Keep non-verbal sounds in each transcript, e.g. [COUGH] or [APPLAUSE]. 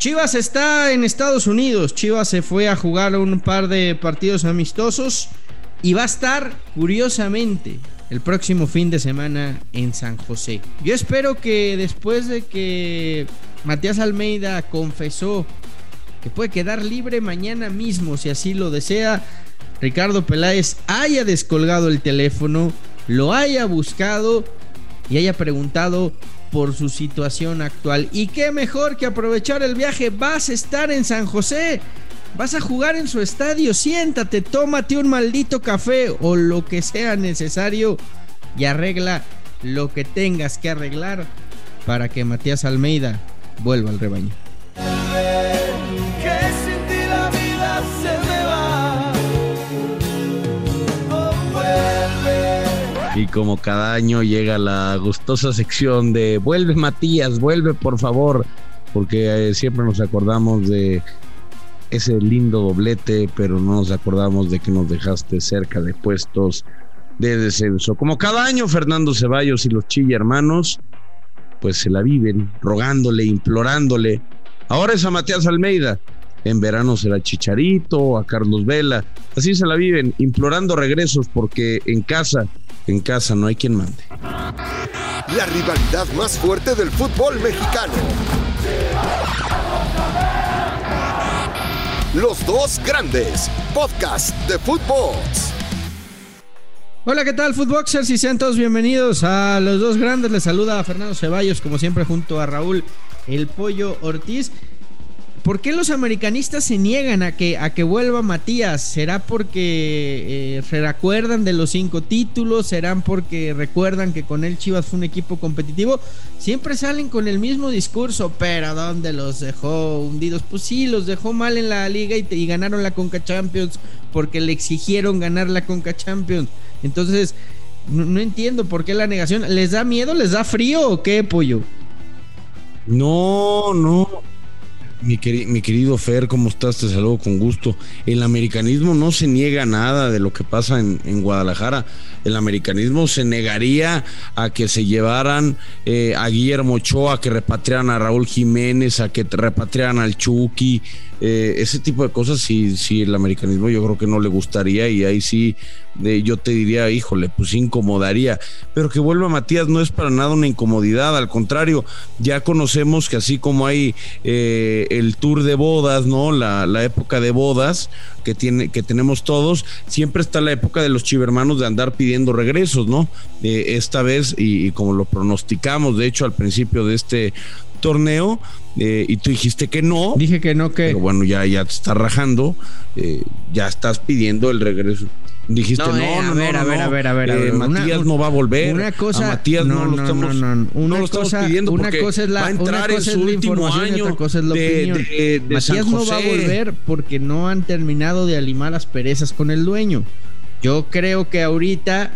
Chivas está en Estados Unidos. Chivas se fue a jugar un par de partidos amistosos y va a estar, curiosamente, el próximo fin de semana en San José. Yo espero que después de que Matías Almeida confesó que puede quedar libre mañana mismo, si así lo desea, Ricardo Peláez haya descolgado el teléfono, lo haya buscado y haya preguntado por su situación actual. Y qué mejor que aprovechar el viaje. Vas a estar en San José. Vas a jugar en su estadio. Siéntate, tómate un maldito café o lo que sea necesario y arregla lo que tengas que arreglar para que Matías Almeida vuelva al rebaño. Y como cada año llega la gustosa sección de vuelve Matías, vuelve por favor, porque eh, siempre nos acordamos de ese lindo doblete, pero no nos acordamos de que nos dejaste cerca de puestos de descenso. Como cada año, Fernando Ceballos y los Chilla hermanos, pues se la viven rogándole, implorándole. Ahora es a Matías Almeida, en verano será Chicharito, a Carlos Vela, así se la viven, implorando regresos porque en casa en casa no hay quien mande. La rivalidad más fuerte del fútbol mexicano. Los dos grandes, podcast de fútbol. Hola, ¿qué tal, Footboxers? Y sean todos bienvenidos a Los Dos Grandes. Les saluda a Fernando Ceballos, como siempre, junto a Raúl El Pollo Ortiz. ¿Por qué los americanistas se niegan a que, a que vuelva Matías? ¿Será porque eh, se recuerdan de los cinco títulos? ¿Serán porque recuerdan que con él Chivas fue un equipo competitivo? Siempre salen con el mismo discurso, pero ¿dónde los dejó hundidos? Pues sí, los dejó mal en la liga y, y ganaron la Conca Champions porque le exigieron ganar la Conca Champions. Entonces, no, no entiendo por qué la negación. ¿Les da miedo? ¿Les da frío o qué, pollo? No, no. Mi, querido Fer, ¿cómo estás? Te saludo con gusto. El americanismo no se niega nada de lo que pasa en, Guadalajara. El americanismo se negaría a que se llevaran eh, a Guillermo Ochoa, a que repatriaran a Raúl Jiménez, a que repatriaran al Chucky. Eh, ese tipo de cosas, sí, sí, el americanismo yo creo que no le gustaría y ahí sí yo te diría, híjole, pues incomodaría. Pero que vuelva Matías no es para nada una incomodidad, al contrario, ya conocemos que así como hay eh, el tour de bodas, ¿no? La, la, época de bodas que, tiene, que tenemos todos, siempre está la época de los chivermanos de andar pidiendo regresos, ¿no? Eh, esta vez, y como lo pronosticamos, de hecho, al principio de este torneo eh, y tú dijiste que no. Dije que no, que. Pero bueno, ya, ya te estás rajando, eh, ya estás pidiendo el regreso. Dijiste, no, no, eh, no, a ver, a ver, a ver, a ver, Matías no va a volver. Una cosa, a Matías no, lo estamos, una lo estamos cosa, pidiendo una cosa es la, va a entrar en su último año otra cosa es la de, opinión. De, de, Matías no va a volver porque no han terminado de alimar las perezas con el dueño. Yo creo que ahorita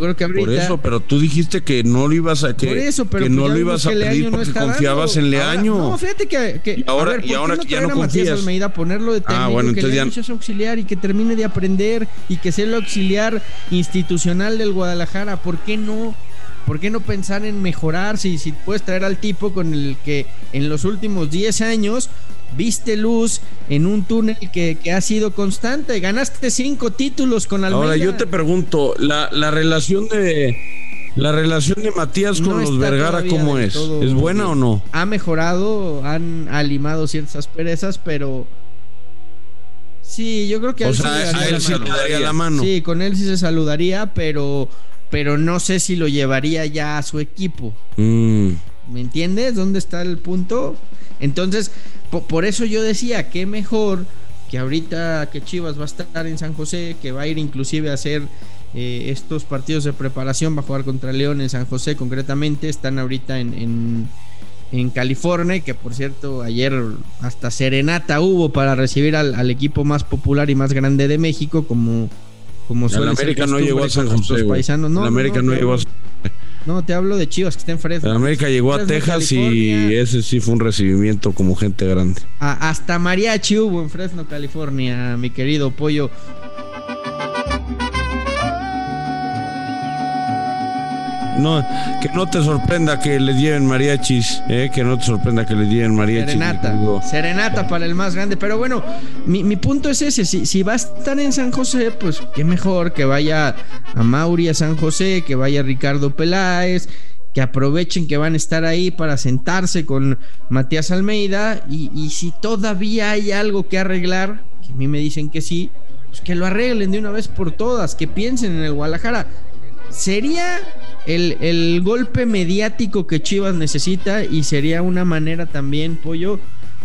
por eso, pero tú dijiste que no lo ibas a que, eso, pero que pues no lo ibas a pedir porque confiabas en Leaño. no, fíjate que, y ahora, y ahora que ya no confías. Almeida, ponerlo de técnico, ah, bueno, que Leaño sea auxiliar y que termine de aprender y que sea el auxiliar institucional del Guadalajara. ¿Por qué no? ¿Por qué no pensar en mejorar si, si puedes traer al tipo con el que en los últimos 10 años viste luz en un túnel que, ha sido constante. Ganaste cinco títulos con Almeida. Ahora yo te pregunto, la, relación de la relación de Matías con los Vergara, ¿cómo es? ¿Es buena o no? Ha mejorado, han alimado ciertas asperezas, pero sí, yo creo que o sea, a él sí le daría la mano. Sí, con él sí se saludaría, pero pero no sé si lo llevaría ya a su equipo. Mm. ¿Me entiendes? ¿Dónde está el punto? Entonces, por eso yo decía que mejor que ahorita que Chivas va a estar en San José, que va a ir inclusive a hacer eh, estos partidos de preparación, va a jugar contra León en San José concretamente, están ahorita en, en, California, que por cierto ayer hasta serenata hubo para recibir al, equipo más popular y más grande de México, como, como suele América no llegó a San José. No, América no, llegó a no, te hablo de Chivas que está en Fresno. América llegó a Texas y ese sí fue un recibimiento como gente grande. hasta mariachi hubo en Fresno, California, mi querido pollo. No, que no te sorprenda que le lleven mariachis, eh, que no te sorprenda que le lleven mariachis. Serenata, serenata para el más grande. Pero bueno, mi, punto es ese: si, si va a estar en San José, pues qué mejor que vaya a Mauri a San José, que vaya Ricardo Peláez que aprovechen que van a estar ahí para sentarse con Matías Almeida y, y, si todavía hay algo que arreglar, que a mí me dicen que sí, pues que lo arreglen de una vez por todas, que piensen en el Guadalajara. Sería el, el golpe mediático que Chivas necesita y sería una manera también, Pollo,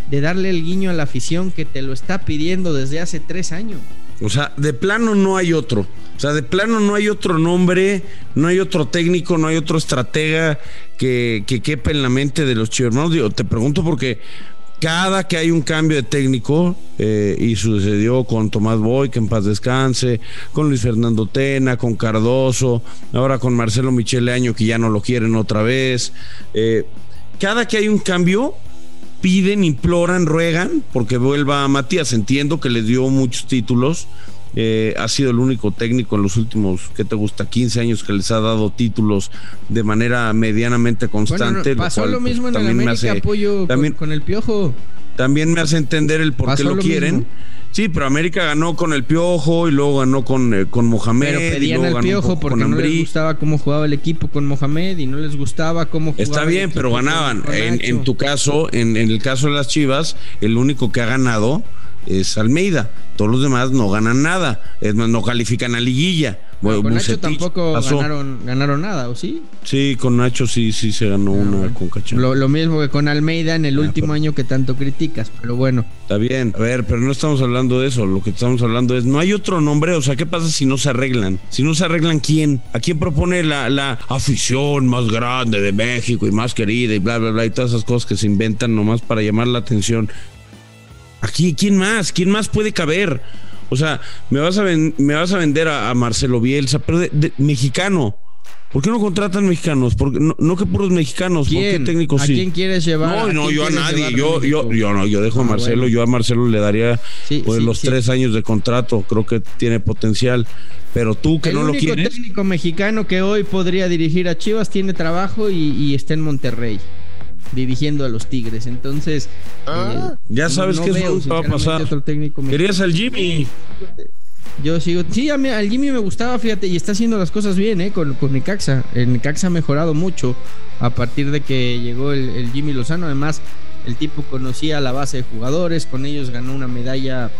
de darle el guiño a la afición que te lo está pidiendo desde hace tres años. O sea, de plano no hay otro. O sea, de plano no hay otro nombre, no hay otro técnico, no hay otro estratega que, que quepa en la mente de los chivos. Digo, te pregunto porque cada que hay un cambio de técnico, eh, y sucedió con Tomás Boy, que en paz descanse, con Luis Fernando Tena, con Cardoso, ahora con Marcelo Michele Año, que ya no lo quieren otra vez. Eh, cada que hay un cambio, piden, imploran, ruegan porque vuelva a Matías. Entiendo que le dio muchos títulos. Eh, ha sido el único técnico en los últimos, ¿qué te gusta? 15 años que les ha dado títulos de manera medianamente constante. pasó lo, mismo en el América, apoyo también, con, el Piojo. También me hace entender el por qué lo, quieren. Sí, pero América ganó con el Piojo y luego ganó con, eh, con Mohamed. Pero pedían el Piojo porque no les gustaba cómo jugaba el equipo con Mohamed y no les gustaba cómo jugaba. Está bien, pero ganaban. En, en, tu caso, en, en, el caso de las Chivas, el único que ha ganado es Almeida. Todos los demás no ganan nada. Es más, no califican a liguilla. con Nacho tampoco ganaron, ganaron, nada, ¿o sí? Sí, con Nacho sí, sí se ganó ah, una con Cachán. Lo, mismo que con Almeida en el último año que tanto criticas, pero bueno. Está bien, a ver, pero no estamos hablando de eso. Lo que estamos hablando es, no hay otro nombre. O sea, ¿qué pasa si no se arreglan? Si no se arreglan, ¿quién? ¿A quién propone la, la afición más grande de México y más querida y bla, bla, bla? Y todas esas cosas que se inventan nomás para llamar la atención. Aquí, ¿quién más? ¿Quién más puede caber? O sea, me vas a, me vas a vender a, Marcelo Bielsa, pero de, mexicano. ¿Por qué no contratan mexicanos? Porque no, que puros mexicanos, ¿por qué técnicos ¿A quién quieres llevar? No, no, yo a nadie. Yo, yo, yo, no, yo dejo a ah, Marcelo. Yo a Marcelo le daría pues, los tres años de contrato. Creo que tiene potencial. Pero tú que no lo quieres. El único técnico mexicano que hoy podría dirigir a Chivas tiene trabajo y, y está en Monterrey dirigiendo a los Tigres. Entonces, ah. eh, ya sabes que eso va a pasar. Querías al Jimmy. Yo sigo, sí, a mí, al Jimmy me gustaba, fíjate, y está haciendo las cosas bien, ¿eh? Con, con Necaxa. El Necaxa ha mejorado mucho a partir de que llegó el, Jimmy Lozano. Además, el tipo conocía la base de jugadores, con ellos ganó una medalla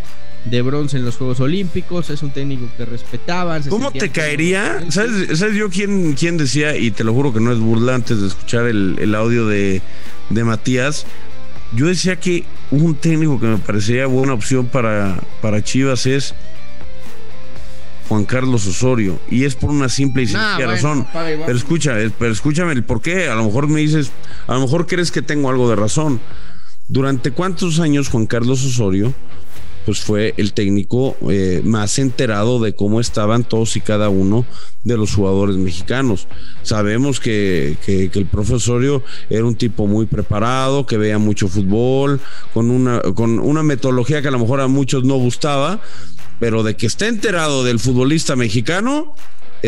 de bronce en los Juegos Olímpicos, es un técnico que respetaban. ¿Cómo te caería? ¿Sabes, yo quién, quién, decía, y te lo juro que no es burla antes de escuchar el, audio de, de, Matías? Yo decía que un técnico que me parecería buena opción para, para Chivas es Juan Carlos Osorio. Y es por una simple y sencilla razón. Pero escucha, pero escúchame el por qué. A lo mejor me dices, a lo mejor crees que tengo algo de razón. ¿Durante cuántos años Juan Carlos Osorio pues fue el técnico eh, más enterado de cómo estaban todos y cada uno de los jugadores mexicanos. Sabemos que, que, el profesorio era un tipo muy preparado, que veía mucho fútbol, con una, con una metodología que a lo mejor a muchos no gustaba, pero de que está enterado del futbolista mexicano,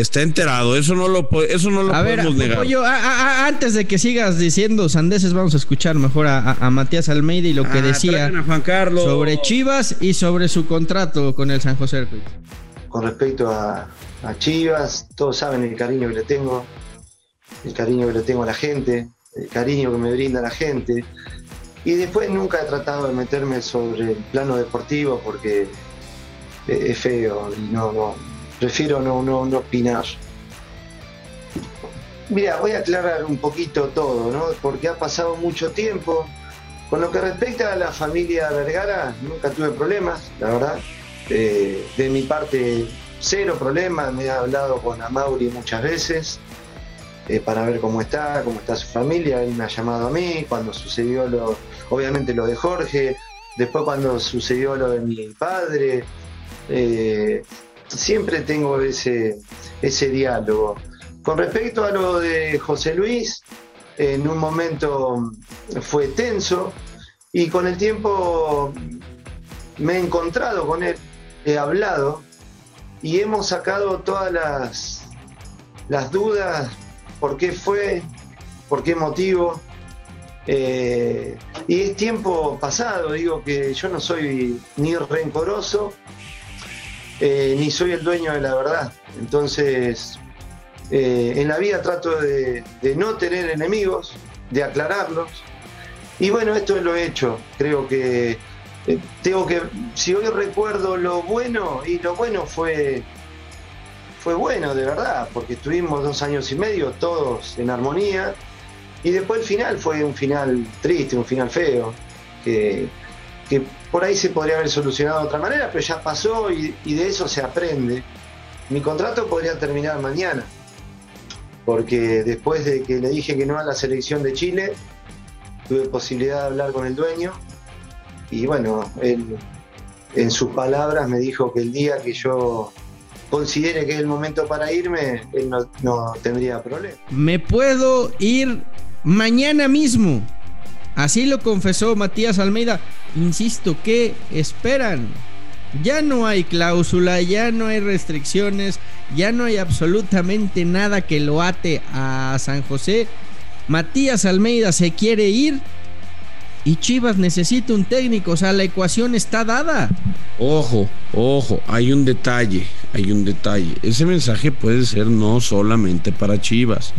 está enterado. Eso no lo, eso no lo podemos negar. antes de que sigas diciendo sandeces, vamos a escuchar mejor a, Matías Almeida y lo que ah, decía sobre Chivas y sobre su contrato con el San José. Con respecto a, Chivas, todos saben el cariño que le tengo, el cariño que le tengo a la gente, el cariño que me brinda la gente. Y después nunca he tratado de meterme sobre el plano deportivo porque es feo y no, no, prefiero no, no, no opinar. Mira, voy a aclarar un poquito todo, ¿no? Porque ha pasado mucho tiempo. Con lo que respecta a la familia Vergara, nunca tuve problemas, la verdad. Eh, de mi parte, cero problemas. Me he hablado con Amauri muchas veces eh, para ver cómo está, cómo está su familia. Él me ha llamado a mí cuando sucedió lo, obviamente lo de Jorge, después cuando sucedió lo de mi padre. Eh, siempre tengo ese, ese diálogo. Con respecto a lo de José Luis, en un momento fue tenso y con el tiempo me he encontrado con él, he hablado y hemos sacado todas las, las dudas por qué fue, por qué motivo. Eh, y es tiempo pasado, digo que yo no soy ni rencoroso, eh, ni soy el dueño de la verdad. Entonces, eh, en la vida trato de, no tener enemigos, de aclararlos. Y bueno, esto lo he hecho. Creo que tengo que, si hoy recuerdo lo bueno, y lo bueno fue, fue bueno de verdad, porque estuvimos dos años y medio todos en armonía y después el final fue un final triste, un final feo, que, por ahí se podría haber solucionado de otra manera, pero ya pasó y, de eso se aprende. Mi contrato podría terminar mañana, porque después de que le dije que no a la selección de Chile, tuve posibilidad de hablar con el dueño y bueno, él en sus palabras me dijo que el día que yo considere que es el momento para irme, él no tendría problema. Me puedo ir mañana mismo. Así lo confesó Matías Almeida. Insisto, ¿qué esperan? Ya no hay cláusula, ya no hay restricciones, ya no hay absolutamente nada que lo ate a San José. Matías Almeida se quiere ir y Chivas necesita un técnico, o sea, la ecuación está dada. Ojo, ojo, hay un detalle, hay un detalle. Ese mensaje puede ser no solamente para Chivas.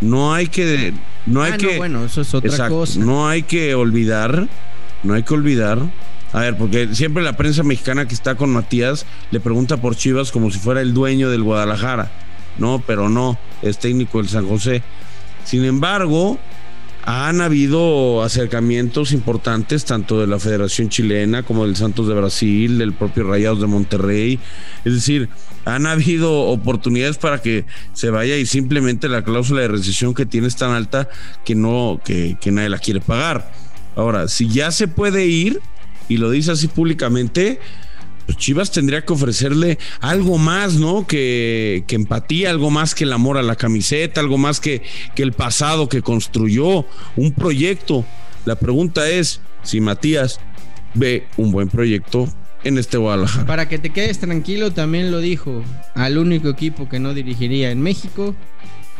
No hay que no hay ah, que. bueno, eso es otra cosa. No hay que olvidar. No hay que olvidar. A ver, porque siempre la prensa mexicana que está con Matías le pregunta por Chivas como si fuera el dueño del Guadalajara. No, pero no, es técnico del San José. Sin embargo, han habido acercamientos importantes tanto de la Federación Chilena como del Santos de Brasil, del propio Rayados de Monterrey. Es decir, han habido oportunidades para que se vaya y simplemente la cláusula de recesión que tiene es tan alta que no, que, que nadie la quiere pagar. Ahora, si ya se puede ir y lo dice así públicamente, pues Chivas tendría que ofrecerle algo más, ¿no? Que, empatía, algo más que el amor a la camiseta, algo más que, que el pasado que construyó, un proyecto. La pregunta es si Matías ve un buen proyecto en este Guadalajara. Para que te quedes tranquilo, también lo dijo, al único equipo que no dirigiría en México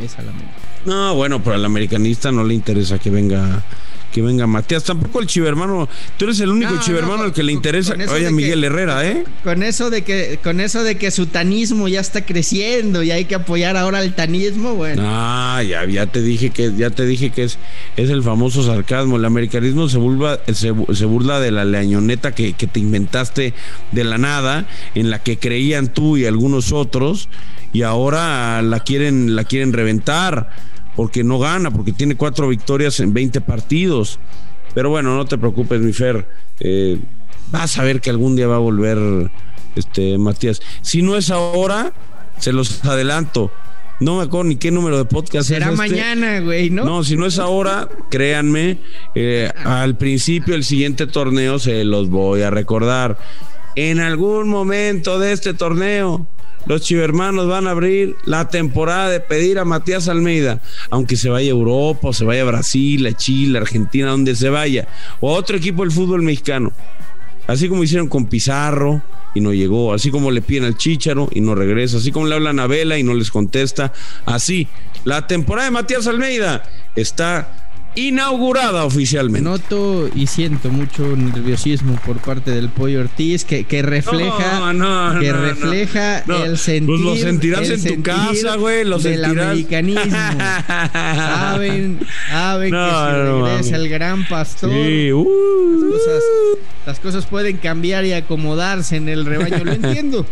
es al América. No, bueno, pero al americanista no le interesa que venga que venga Matías. Tampoco el chivermano. Tú eres el único chivermano al que le interesa. Oye, Miguel Herrera, ¿eh? Con eso de que, con eso de que su tanismo ya está creciendo y hay que apoyar ahora al tanismo, bueno. Ah, ya, ya te dije que, ya te dije que es, es el famoso sarcasmo. El americanismo se burla, se, burla de la leañoneta que, que te inventaste de la nada, en la que creían tú y algunos otros, y ahora la quieren, la quieren reventar porque no gana, porque tiene cuatro victorias en 20 partidos. Pero bueno, no te preocupes, mi Fer. Eh, vas a ver que algún día va a volver este Matías. Si no es ahora, se los adelanto. No me acuerdo ni qué número de podcast Será es este. mañana, güey, ¿no? No, si no es ahora, créanme, eh, al principio del siguiente torneo se los voy a recordar. En algún momento de este torneo los chivermanos van a abrir la temporada de pedir a Matías Almeida, aunque se vaya a Europa, o se vaya a Brasil, a Chile, a Argentina, donde se vaya, o a otro equipo del fútbol mexicano. Así como hicieron con Pizarro y no llegó, así como le piden al Chicharo y no regresa, así como le hablan a Vela y no les contesta. Así, la temporada de Matías Almeida está inaugurada oficialmente. Noto y siento mucho nerviosismo por parte del Pollo Ortiz que, que refleja que refleja el sentir pues lo sentirás en tu casa, güey, lo del americanismo. saben, saben [LAUGHS] que si regresa el gran pastor, uh. las, cosas, las cosas pueden cambiar y acomodarse en el rebaño, lo [LAUGHS] entiendo.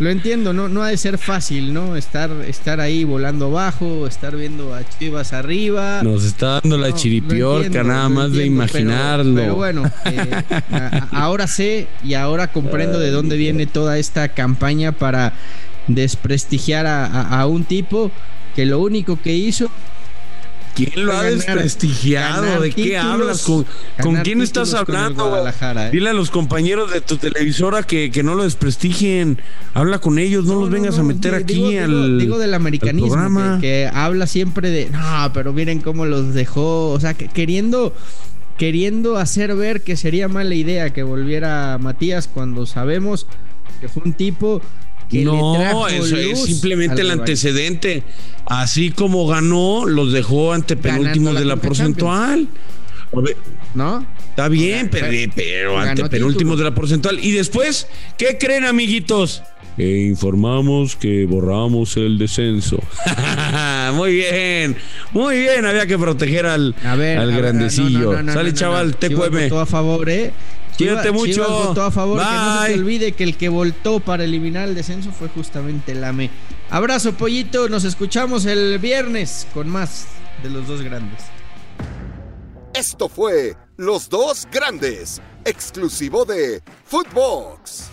Lo entiendo, no, no ha de ser fácil, ¿no? Estar, estar ahí volando abajo, estar viendo a Chivas arriba. Nos está dando la chiripiorca, nada más de imaginarlo. Pero, bueno, eh, ahora sé y ahora comprendo de dónde viene toda esta campaña para desprestigiar a un tipo que lo único que hizo ¿Quién lo ha desprestigiado? ¿De qué hablas? ¿Con, quién estás hablando? ¿eh? Dile a los compañeros de tu televisora que, no lo desprestigien. Habla con ellos, no, los vengas a meter aquí al. Digo del americanismo, que, habla siempre de. No, pero miren cómo los dejó. O sea, queriendo. Queriendo hacer ver que sería mala idea que volviera Matías cuando sabemos que fue un tipo no, eso es simplemente el antecedente. Así como ganó, los dejó ante penúltimos de la porcentual. ¿No? Está bien, pero, pero ante penúltimos de la porcentual. Y después, ¿qué creen, amiguitos? E informamos que borramos el descenso. [LAUGHS] muy bien, muy bien. Había que proteger al, al grandecillo. Sale, chaval, te cueme. a favor, ¿eh? Cuídate mucho. votó a favor. Que no se te olvide que el que voltó para eliminar el descenso fue justamente el AME. Abrazo, pollito. Nos escuchamos el viernes con más de los dos grandes. Esto fue Los Dos Grandes, exclusivo de Footbox.